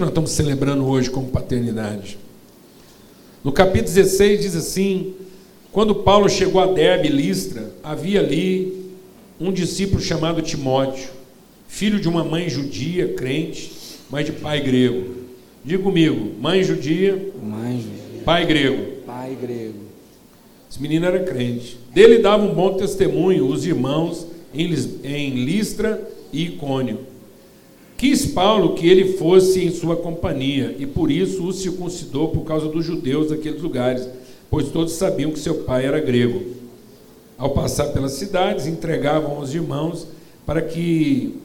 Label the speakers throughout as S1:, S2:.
S1: que nós estamos celebrando hoje como paternidade? No capítulo 16 diz assim: quando Paulo chegou a Derbe e Listra, havia ali um discípulo chamado Timóteo, filho de uma mãe judia, crente, mas de pai grego. Diga comigo, mãe judia,
S2: Mãe judia.
S1: pai grego.
S2: Pai grego.
S1: Esse menino era crente. Dele dava um bom testemunho os irmãos em Listra e Icônio. Quis Paulo que ele fosse em sua companhia, e por isso o circuncidou por causa dos judeus daqueles lugares, pois todos sabiam que seu pai era grego. Ao passar pelas cidades, entregavam aos irmãos para que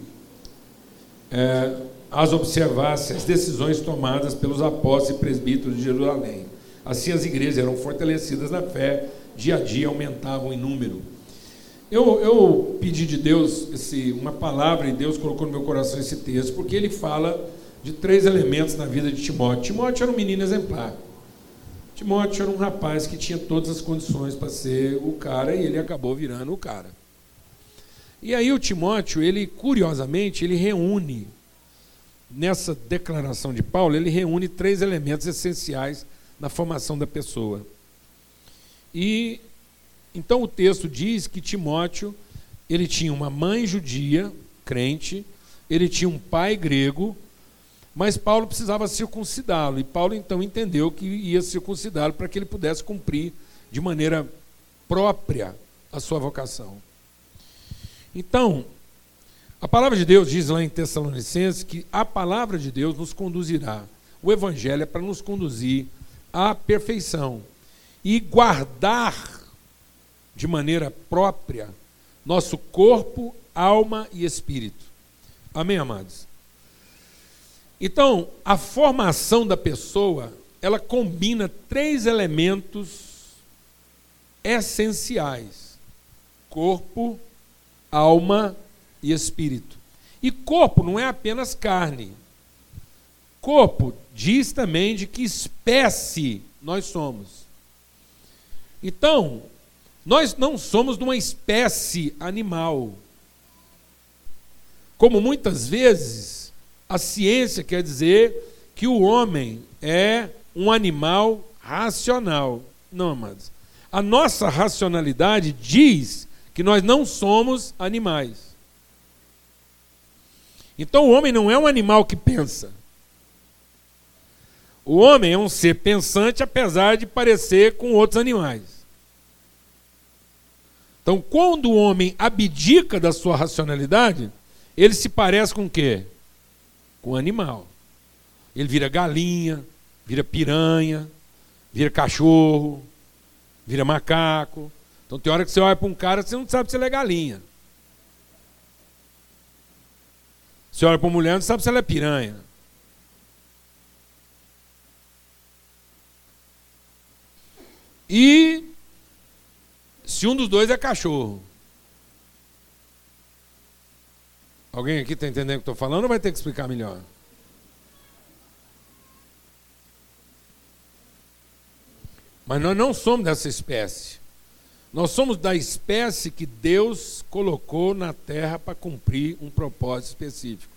S1: eh, as observasse as decisões tomadas pelos apóstolos e presbíteros de Jerusalém. Assim as igrejas eram fortalecidas na fé, dia a dia aumentavam em número. Eu, eu pedi de Deus esse, uma palavra e Deus colocou no meu coração esse texto, porque ele fala de três elementos na vida de Timóteo. Timóteo era um menino exemplar. Timóteo era um rapaz que tinha todas as condições para ser o cara e ele acabou virando o cara. E aí o Timóteo, ele curiosamente, ele reúne nessa declaração de Paulo, ele reúne três elementos essenciais na formação da pessoa. E então o texto diz que Timóteo, ele tinha uma mãe judia, crente, ele tinha um pai grego, mas Paulo precisava circuncidá-lo, e Paulo então entendeu que ia circuncidá-lo para que ele pudesse cumprir de maneira própria a sua vocação. Então, a palavra de Deus diz lá em Tessalonicenses que a palavra de Deus nos conduzirá. O evangelho é para nos conduzir à perfeição e guardar de maneira própria nosso corpo, alma e espírito. Amém, amados? Então, a formação da pessoa, ela combina três elementos essenciais: corpo, alma e espírito. E corpo não é apenas carne. Corpo diz também de que espécie nós somos. Então, nós não somos de uma espécie animal. Como muitas vezes a ciência quer dizer que o homem é um animal racional. Não, amados. A nossa racionalidade diz que nós não somos animais. Então o homem não é um animal que pensa. O homem é um ser pensante, apesar de parecer com outros animais. Então, quando o homem abdica da sua racionalidade, ele se parece com o quê? Com um animal. Ele vira galinha, vira piranha, vira cachorro, vira macaco. Então tem hora que você olha para um cara, você não sabe se ele é galinha. Você olha para uma mulher, não sabe se ela é piranha. E se um dos dois é cachorro. Alguém aqui está entendendo o que estou falando ou vai ter que explicar melhor? Mas nós não somos dessa espécie. Nós somos da espécie que Deus colocou na terra para cumprir um propósito específico.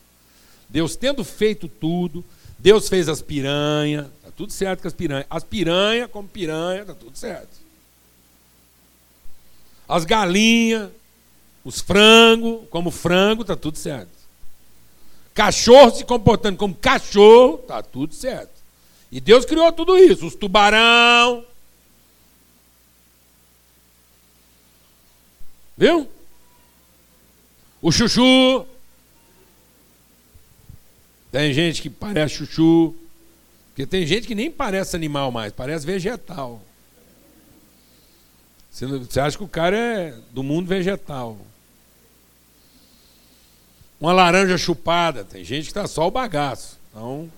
S1: Deus tendo feito tudo, Deus fez as piranhas, está tudo certo com as piranhas. As piranhas, como piranha, está tudo certo. As galinhas, os frangos, como frango, está tudo certo. Cachorro se comportando como cachorro, está tudo certo. E Deus criou tudo isso, os tubarão. Viu? O chuchu. Tem gente que parece chuchu. Porque tem gente que nem parece animal mais, parece vegetal. Você, você acha que o cara é do mundo vegetal. Uma laranja chupada, tem gente que está só o bagaço. Então,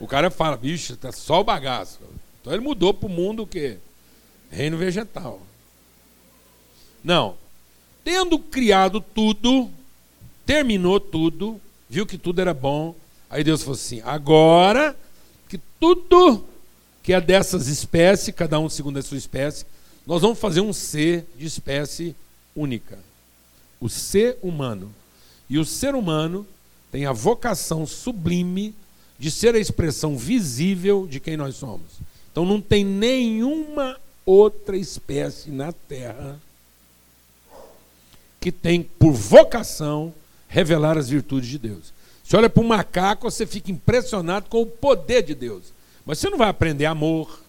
S1: o cara fala, bicho, está só o bagaço. Então ele mudou para o mundo o quê? Reino vegetal. Não. Tendo criado tudo, terminou tudo, viu que tudo era bom. Aí Deus falou assim: agora que tudo que é dessas espécies, cada um segundo a sua espécie, nós vamos fazer um ser de espécie única. O ser humano. E o ser humano tem a vocação sublime de ser a expressão visível de quem nós somos. Então não tem nenhuma outra espécie na Terra que tem por vocação revelar as virtudes de Deus. Você olha para um macaco, você fica impressionado com o poder de Deus. Mas você não vai aprender amor,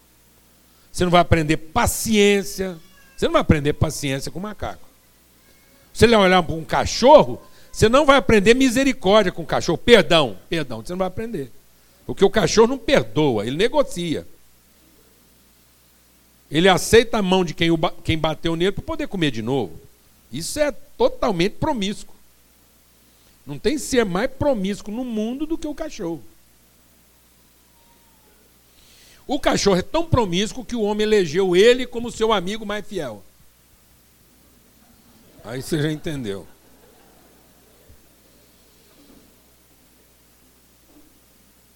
S1: você não vai aprender paciência, você não vai aprender paciência com macaco. Você vai olhar para um cachorro, você não vai aprender misericórdia com o cachorro, perdão, perdão, você não vai aprender. Porque o cachorro não perdoa, ele negocia. Ele aceita a mão de quem, quem bateu nele para poder comer de novo. Isso é totalmente promíscuo. Não tem ser mais promíscuo no mundo do que o cachorro. O cachorro é tão promíscuo que o homem elegeu ele como seu amigo mais fiel. Aí você já entendeu.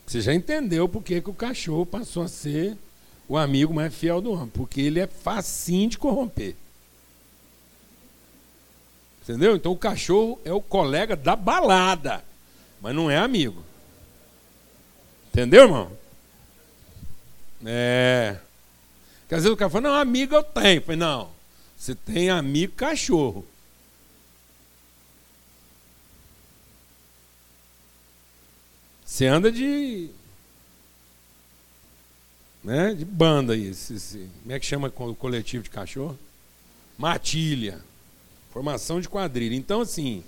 S1: Você já entendeu por que, que o cachorro passou a ser o amigo mais fiel do homem. Porque ele é facinho de corromper. Entendeu? Então o cachorro é o colega da balada, mas não é amigo. Entendeu, irmão? É. Quer dizer, o cara fala, não, amigo eu tenho. Eu falei, não, você tem amigo cachorro. Você anda de. Né, de banda aí. Esse, esse, como é que chama o coletivo de cachorro? Matilha. Formação de quadrilha. Então, assim.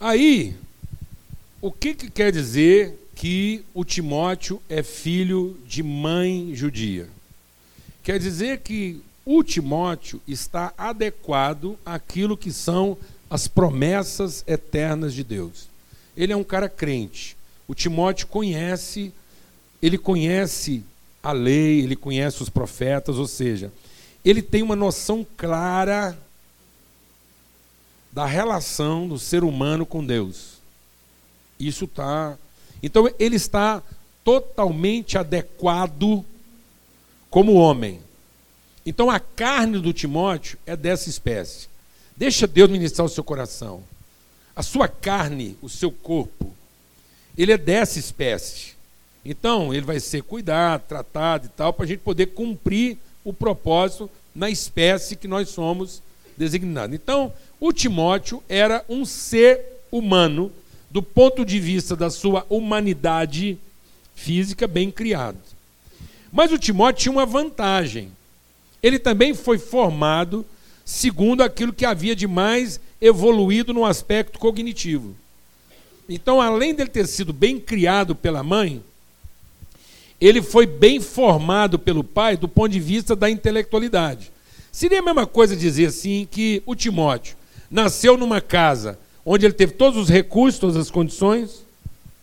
S1: Aí, o que, que quer dizer que o Timóteo é filho de mãe judia? Quer dizer que o Timóteo está adequado àquilo que são as promessas eternas de Deus ele é um cara crente. O Timóteo conhece, ele conhece a lei, ele conhece os profetas, ou seja, ele tem uma noção clara da relação do ser humano com Deus. Isso está. Então ele está totalmente adequado como homem. Então a carne do Timóteo é dessa espécie. Deixa Deus ministrar o seu coração. A sua carne, o seu corpo, ele é dessa espécie. Então, ele vai ser cuidado, tratado e tal, para a gente poder cumprir o propósito na espécie que nós somos designados. Então, o Timóteo era um ser humano, do ponto de vista da sua humanidade física, bem criado. Mas o Timóteo tinha uma vantagem. Ele também foi formado segundo aquilo que havia de mais evoluído no aspecto cognitivo. Então, além dele ter sido bem criado pela mãe, ele foi bem formado pelo pai do ponto de vista da intelectualidade. Seria a mesma coisa dizer assim que o Timóteo nasceu numa casa onde ele teve todos os recursos, todas as condições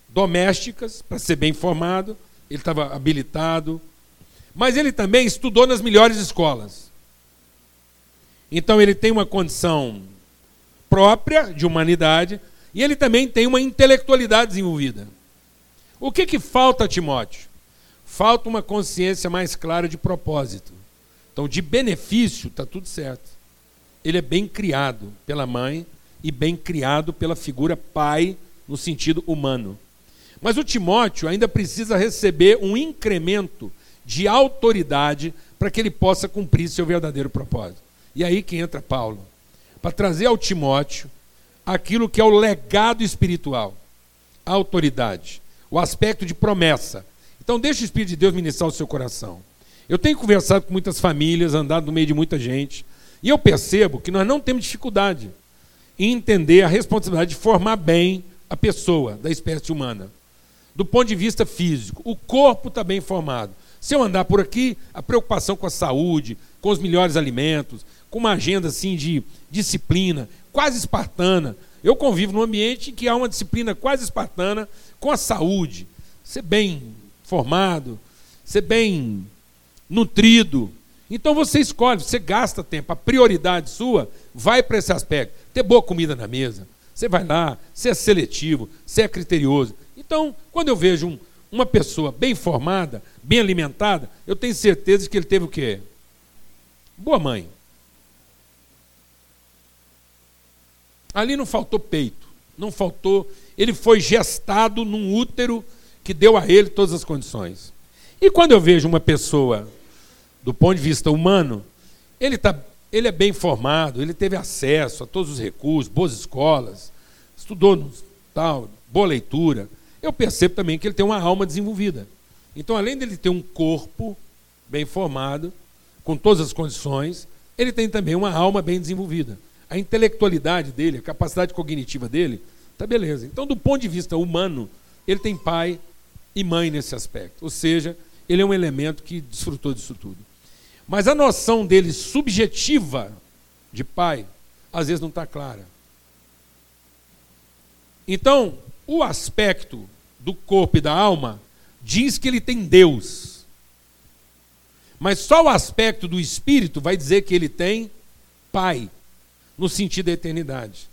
S1: domésticas para ser bem formado, ele estava habilitado, mas ele também estudou nas melhores escolas. Então ele tem uma condição própria de humanidade e ele também tem uma intelectualidade desenvolvida. O que, que falta a Timóteo? Falta uma consciência mais clara de propósito. Então, de benefício, está tudo certo. Ele é bem criado pela mãe e bem criado pela figura pai, no sentido humano. Mas o Timóteo ainda precisa receber um incremento de autoridade para que ele possa cumprir seu verdadeiro propósito. E aí que entra Paulo para trazer ao Timóteo aquilo que é o legado espiritual, a autoridade, o aspecto de promessa. Então, deixa o Espírito de Deus ministrar o seu coração. Eu tenho conversado com muitas famílias, andado no meio de muita gente, e eu percebo que nós não temos dificuldade em entender a responsabilidade de formar bem a pessoa da espécie humana. Do ponto de vista físico, o corpo está bem formado. Se eu andar por aqui, a preocupação com a saúde, com os melhores alimentos, com uma agenda assim de disciplina, quase espartana. Eu convivo num ambiente que há uma disciplina quase espartana com a saúde. Ser bem formado, ser bem nutrido. Então você escolhe, você gasta tempo, a prioridade sua vai para esse aspecto. Ter boa comida na mesa. Você vai lá, você é seletivo, você é criterioso. Então, quando eu vejo um, uma pessoa bem formada, bem alimentada, eu tenho certeza de que ele teve o quê? Boa mãe. Ali não faltou peito. não faltou. Ele foi gestado num útero que deu a ele todas as condições. E quando eu vejo uma pessoa, do ponto de vista humano, ele, tá, ele é bem formado, ele teve acesso a todos os recursos, boas escolas, estudou no, tal, boa leitura. Eu percebo também que ele tem uma alma desenvolvida. Então, além dele ter um corpo bem formado, com todas as condições, ele tem também uma alma bem desenvolvida. A intelectualidade dele, a capacidade cognitiva dele, tá beleza. Então, do ponto de vista humano, ele tem pai e mãe nesse aspecto. Ou seja, ele é um elemento que desfrutou disso tudo. Mas a noção dele subjetiva de pai, às vezes não está clara. Então, o aspecto do corpo e da alma diz que ele tem Deus. Mas só o aspecto do espírito vai dizer que ele tem pai, no sentido da eternidade.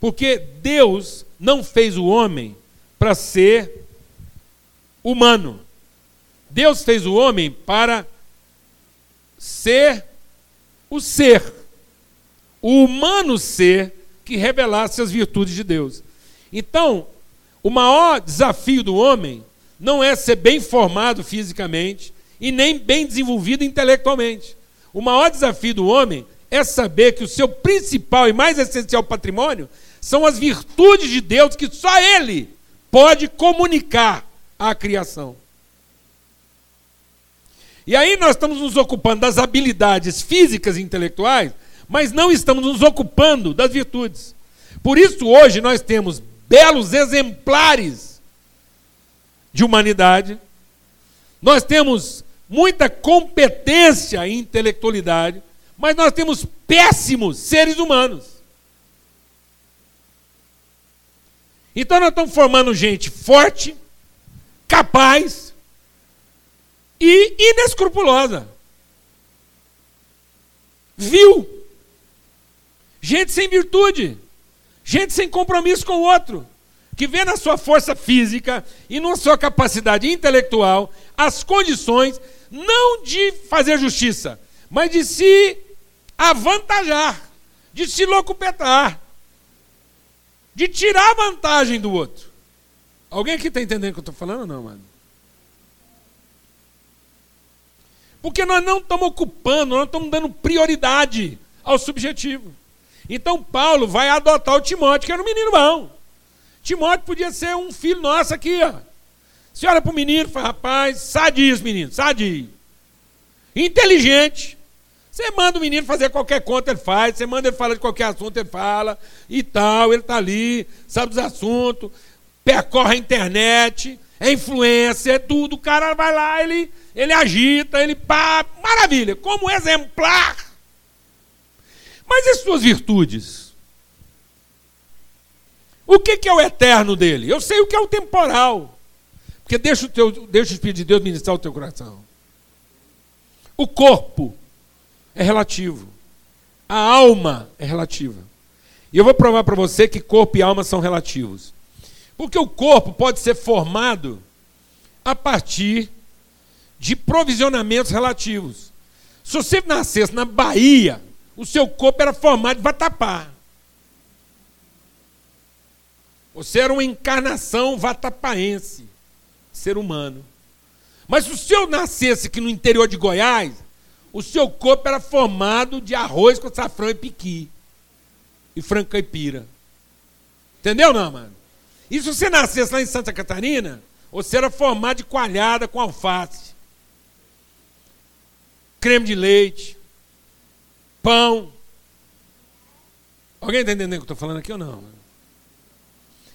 S1: Porque Deus não fez o homem para ser humano. Deus fez o homem para ser o ser, o humano ser que revelasse as virtudes de Deus. Então, o maior desafio do homem não é ser bem formado fisicamente e nem bem desenvolvido intelectualmente. O maior desafio do homem é saber que o seu principal e mais essencial patrimônio são as virtudes de Deus que só Ele pode comunicar à criação. E aí nós estamos nos ocupando das habilidades físicas e intelectuais, mas não estamos nos ocupando das virtudes. Por isso, hoje, nós temos belos exemplares de humanidade, nós temos muita competência e intelectualidade, mas nós temos péssimos seres humanos. Então nós estamos formando gente forte, capaz, e inescrupulosa. Viu? Gente sem virtude, gente sem compromisso com o outro, que vê na sua força física e na sua capacidade intelectual as condições não de fazer justiça, mas de se avantajar, de se locupetar, de tirar vantagem do outro. Alguém aqui está entendendo o que eu estou falando ou não, mano? Porque nós não estamos ocupando, nós estamos dando prioridade ao subjetivo. Então Paulo vai adotar o Timóteo, que era um menino bom. Timóteo podia ser um filho nosso aqui, ó. Você olha para o menino e fala, rapaz, sadio menino, sadio. Inteligente. Você manda o menino fazer qualquer conta, ele faz. Você manda ele falar de qualquer assunto, ele fala. E tal, ele está ali, sabe dos assuntos, percorre a internet, é influência, é tudo. O cara vai lá, ele ele agita, ele pá, maravilha, como exemplar. Mas e suas virtudes? O que, que é o eterno dele? Eu sei o que é o temporal. Porque deixa o, teu, deixa o Espírito de Deus ministrar o teu coração. O corpo é relativo. A alma é relativa. E eu vou provar para você que corpo e alma são relativos. Porque o corpo pode ser formado a partir de provisionamentos relativos. Se você nascesse na Bahia, o seu corpo era formado de vatapá. Você era uma encarnação vatapaense, ser humano. Mas se o seu nascesse aqui no interior de Goiás, o seu corpo era formado de arroz com safrão e piqui. E frango caipira. Entendeu, não, mano? E se você nascesse lá em Santa Catarina, você era formado de coalhada com alface creme de leite, pão. Alguém está entendendo o que eu estou falando aqui ou não?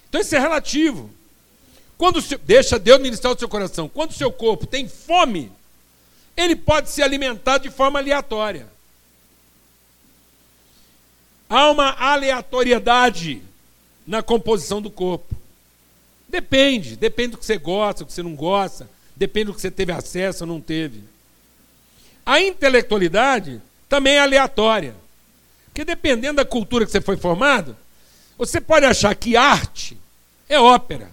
S1: Então isso é relativo. Quando seu, deixa Deus ministrar o seu coração. Quando o seu corpo tem fome, ele pode se alimentar de forma aleatória. Há uma aleatoriedade na composição do corpo. Depende, depende do que você gosta, do que você não gosta, depende do que você teve acesso ou não teve. A intelectualidade também é aleatória. Porque dependendo da cultura que você foi formado, você pode achar que arte é ópera.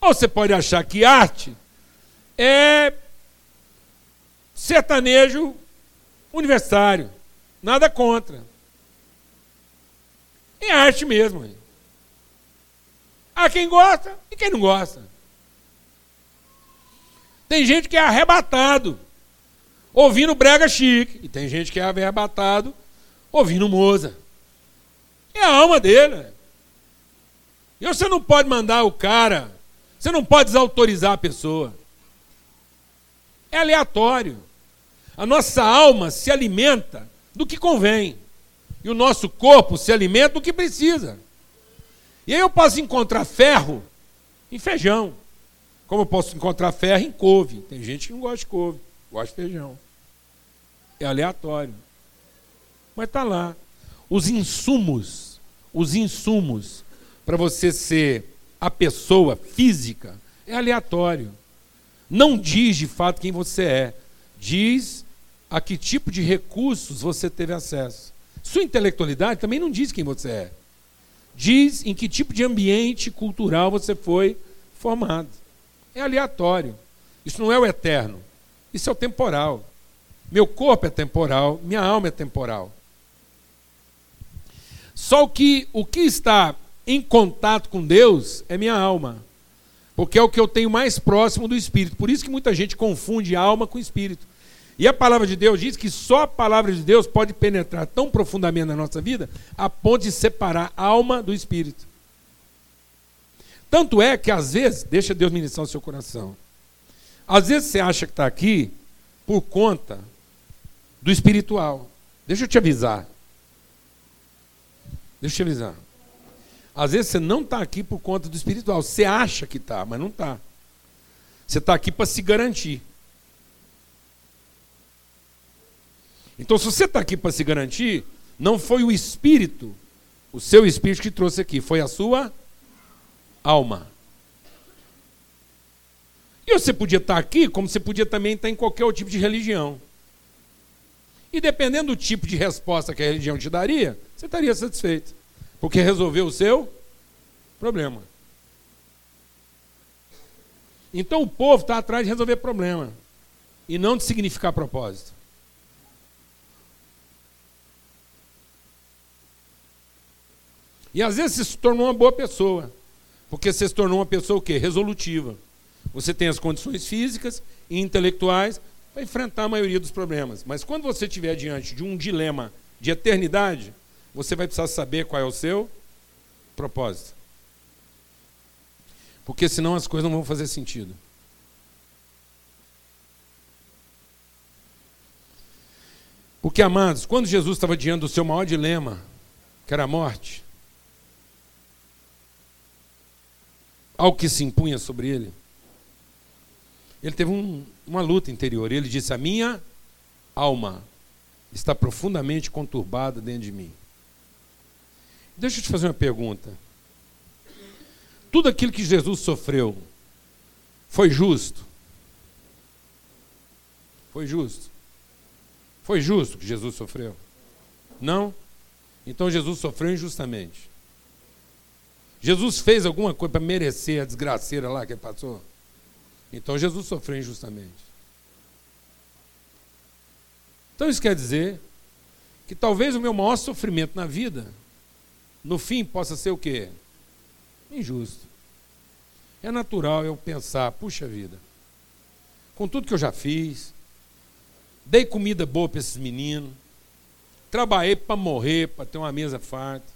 S1: Ou você pode achar que arte é sertanejo universitário. Nada contra. É arte mesmo. Há quem gosta e quem não gosta. Tem gente que é arrebatado ouvindo brega chique. E tem gente que é arrebatado ouvindo moza. É a alma dele. E você não pode mandar o cara, você não pode desautorizar a pessoa. É aleatório. A nossa alma se alimenta do que convém. E o nosso corpo se alimenta do que precisa. E aí eu posso encontrar ferro em feijão. Como eu posso encontrar ferro em couve. Tem gente que não gosta de couve, gosta de feijão. É aleatório. Mas está lá. Os insumos, os insumos para você ser a pessoa física é aleatório. Não diz de fato quem você é. Diz a que tipo de recursos você teve acesso. Sua intelectualidade também não diz quem você é. Diz em que tipo de ambiente cultural você foi formado. É aleatório. Isso não é o eterno. Isso é o temporal. Meu corpo é temporal, minha alma é temporal. Só que o que está em contato com Deus é minha alma. Porque é o que eu tenho mais próximo do espírito. Por isso que muita gente confunde alma com espírito. E a palavra de Deus diz que só a palavra de Deus pode penetrar tão profundamente na nossa vida a ponto de separar a alma do espírito. Tanto é que às vezes, deixa Deus ministrar o seu coração. Às vezes você acha que está aqui por conta do espiritual. Deixa eu te avisar. Deixa eu te avisar. Às vezes você não está aqui por conta do espiritual. Você acha que está, mas não está. Você está aqui para se garantir. Então, se você está aqui para se garantir, não foi o espírito, o seu espírito que trouxe aqui, foi a sua alma. E você podia estar tá aqui, como você podia também estar tá em qualquer outro tipo de religião. E dependendo do tipo de resposta que a religião te daria, você estaria satisfeito. Porque resolveu o seu problema. Então o povo está atrás de resolver problema. E não de significar propósito. E às vezes você se tornou uma boa pessoa. Porque você se tornou uma pessoa o quê? Resolutiva. Você tem as condições físicas e intelectuais para enfrentar a maioria dos problemas. Mas quando você estiver diante de um dilema de eternidade, você vai precisar saber qual é o seu propósito. Porque senão as coisas não vão fazer sentido. Porque, amados, quando Jesus estava diante do seu maior dilema, que era a morte, algo que se impunha sobre ele, ele teve um, uma luta interior. Ele disse: A minha alma está profundamente conturbada dentro de mim. Deixa eu te fazer uma pergunta. Tudo aquilo que Jesus sofreu foi justo? Foi justo? Foi justo que Jesus sofreu? Não? Então Jesus sofreu injustamente. Jesus fez alguma coisa para merecer a desgraceira lá que ele passou? Então Jesus sofreu injustamente. Então isso quer dizer que talvez o meu maior sofrimento na vida no fim possa ser o quê? Injusto. É natural eu pensar, puxa vida, com tudo que eu já fiz, dei comida boa para esses meninos, trabalhei para morrer, para ter uma mesa farta,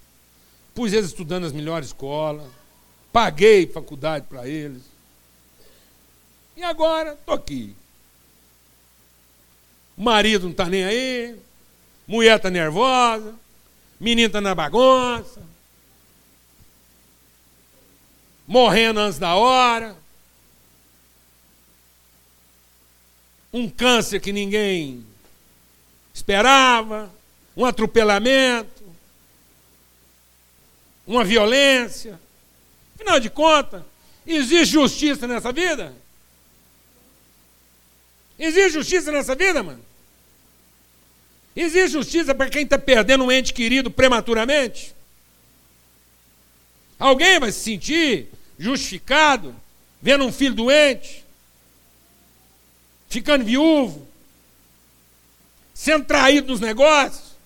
S1: pus eles estudando nas melhores escolas, paguei faculdade para eles. E agora estou aqui. Marido não está nem aí, mulher está nervosa, menino está na bagunça, morrendo antes da hora, um câncer que ninguém esperava, um atropelamento, uma violência. Afinal de contas, existe justiça nessa vida? Existe justiça nessa vida, mano? Existe justiça para quem está perdendo um ente querido prematuramente? Alguém vai se sentir justificado vendo um filho doente, ficando viúvo, sendo traído nos negócios?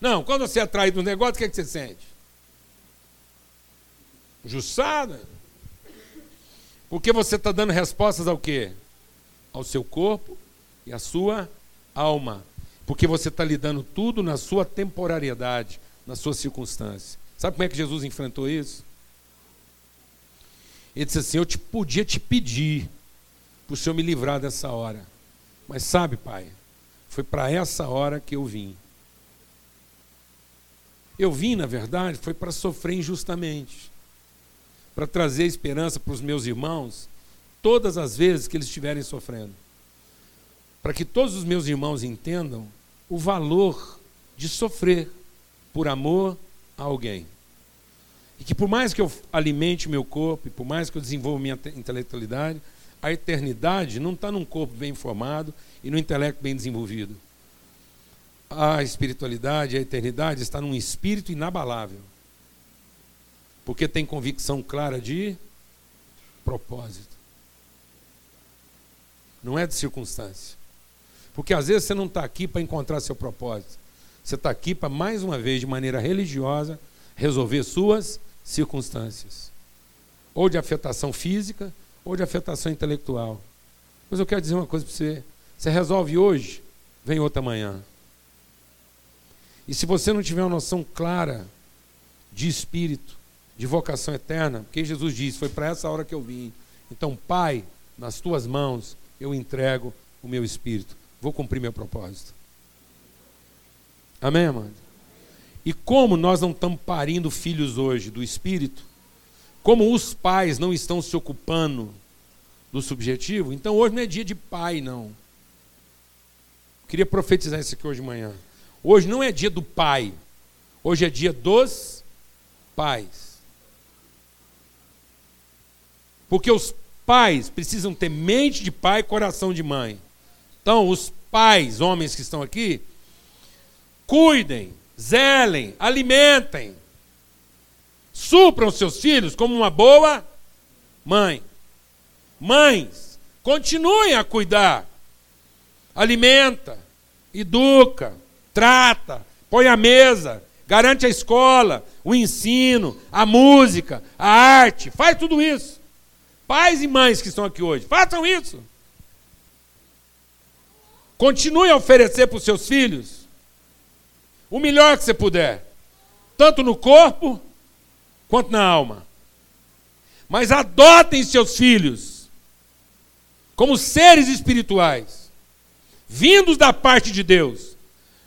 S1: Não, quando você é traído nos negócios, o que, é que você sente? Jussada? Porque você está dando respostas ao quê? Ao seu corpo e à sua alma. Porque você está lidando tudo na sua temporariedade, na sua circunstância. Sabe como é que Jesus enfrentou isso? Ele disse assim: Eu te, podia te pedir para o Senhor me livrar dessa hora. Mas sabe, Pai, foi para essa hora que eu vim. Eu vim, na verdade, foi para sofrer injustamente, para trazer esperança para os meus irmãos todas as vezes que eles estiverem sofrendo. Para que todos os meus irmãos entendam o valor de sofrer por amor a alguém. E que por mais que eu alimente meu corpo, e por mais que eu desenvolva minha intelectualidade, a eternidade não está num corpo bem formado e no intelecto bem desenvolvido. A espiritualidade, a eternidade está num espírito inabalável. Porque tem convicção clara de propósito. Não é de circunstância. Porque às vezes você não está aqui para encontrar seu propósito. Você está aqui para, mais uma vez, de maneira religiosa, resolver suas circunstâncias. Ou de afetação física, ou de afetação intelectual. Mas eu quero dizer uma coisa para você. Você resolve hoje, vem outra manhã. E se você não tiver uma noção clara de espírito, de vocação eterna, porque Jesus disse: Foi para essa hora que eu vim. Então, Pai, nas tuas mãos eu entrego o meu espírito. Vou cumprir meu propósito. Amém, amado? E como nós não estamos parindo filhos hoje do espírito, como os pais não estão se ocupando do subjetivo, então hoje não é dia de pai, não. queria profetizar isso aqui hoje de manhã. Hoje não é dia do pai, hoje é dia dos pais. Porque os pais precisam ter mente de pai e coração de mãe. Então, os pais, homens que estão aqui, cuidem, zelem, alimentem, supram seus filhos como uma boa mãe. Mães, continuem a cuidar, alimenta, educa, trata, põe a mesa, garante a escola, o ensino, a música, a arte, faz tudo isso. Pais e mães que estão aqui hoje, façam isso. Continue a oferecer para os seus filhos o melhor que você puder, tanto no corpo quanto na alma. Mas adotem seus filhos como seres espirituais, vindos da parte de Deus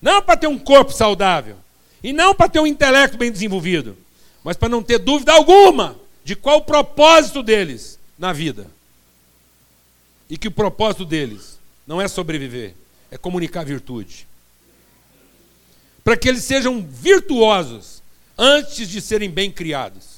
S1: não para ter um corpo saudável. E não para ter um intelecto bem desenvolvido. Mas para não ter dúvida alguma de qual o propósito deles na vida. E que o propósito deles não é sobreviver, é comunicar virtude. Para que eles sejam virtuosos antes de serem bem criados.